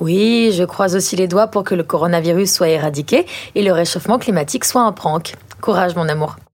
Oui, je croise aussi les doigts pour que le coronavirus soit éradiqué et le réchauffement climatique soit un prank. Courage mon amour.